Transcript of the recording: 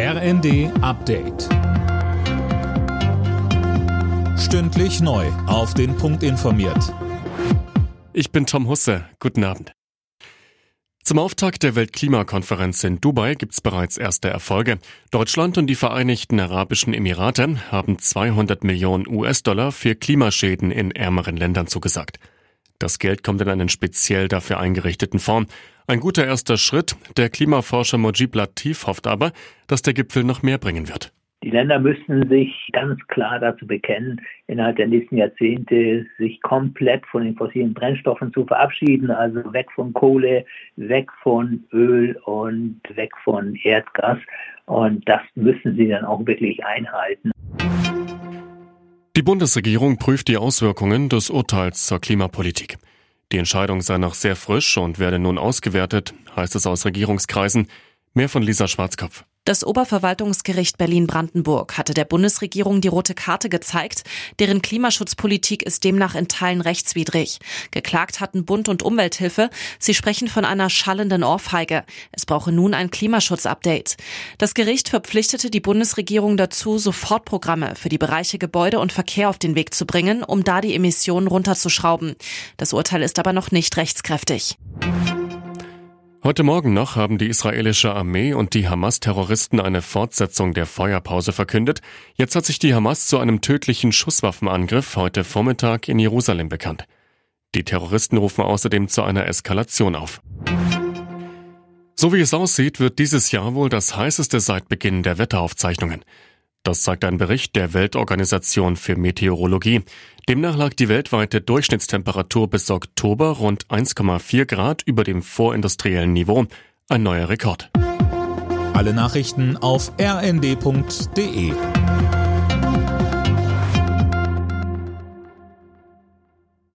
RND Update. Stündlich neu. Auf den Punkt informiert. Ich bin Tom Husse. Guten Abend. Zum Auftakt der Weltklimakonferenz in Dubai gibt es bereits erste Erfolge. Deutschland und die Vereinigten Arabischen Emirate haben 200 Millionen US-Dollar für Klimaschäden in ärmeren Ländern zugesagt. Das Geld kommt in einen speziell dafür eingerichteten Fonds. Ein guter erster Schritt. Der Klimaforscher Mojib Latif hofft aber, dass der Gipfel noch mehr bringen wird. Die Länder müssten sich ganz klar dazu bekennen, innerhalb der nächsten Jahrzehnte sich komplett von den fossilen Brennstoffen zu verabschieden, also weg von Kohle, weg von Öl und weg von Erdgas. Und das müssen sie dann auch wirklich einhalten. Die Bundesregierung prüft die Auswirkungen des Urteils zur Klimapolitik. Die Entscheidung sei noch sehr frisch und werde nun ausgewertet, heißt es aus Regierungskreisen. Mehr von Lisa Schwarzkopf. Das Oberverwaltungsgericht Berlin-Brandenburg hatte der Bundesregierung die rote Karte gezeigt. Deren Klimaschutzpolitik ist demnach in Teilen rechtswidrig. Geklagt hatten Bund und Umwelthilfe. Sie sprechen von einer schallenden Ohrfeige. Es brauche nun ein Klimaschutzupdate. Das Gericht verpflichtete die Bundesregierung dazu, Sofortprogramme für die Bereiche Gebäude und Verkehr auf den Weg zu bringen, um da die Emissionen runterzuschrauben. Das Urteil ist aber noch nicht rechtskräftig. Heute Morgen noch haben die israelische Armee und die Hamas-Terroristen eine Fortsetzung der Feuerpause verkündet. Jetzt hat sich die Hamas zu einem tödlichen Schusswaffenangriff heute Vormittag in Jerusalem bekannt. Die Terroristen rufen außerdem zu einer Eskalation auf. So wie es aussieht, wird dieses Jahr wohl das heißeste seit Beginn der Wetteraufzeichnungen. Das zeigt ein Bericht der Weltorganisation für Meteorologie. Demnach lag die weltweite Durchschnittstemperatur bis Oktober rund 1,4 Grad über dem vorindustriellen Niveau. Ein neuer Rekord. Alle Nachrichten auf rnd.de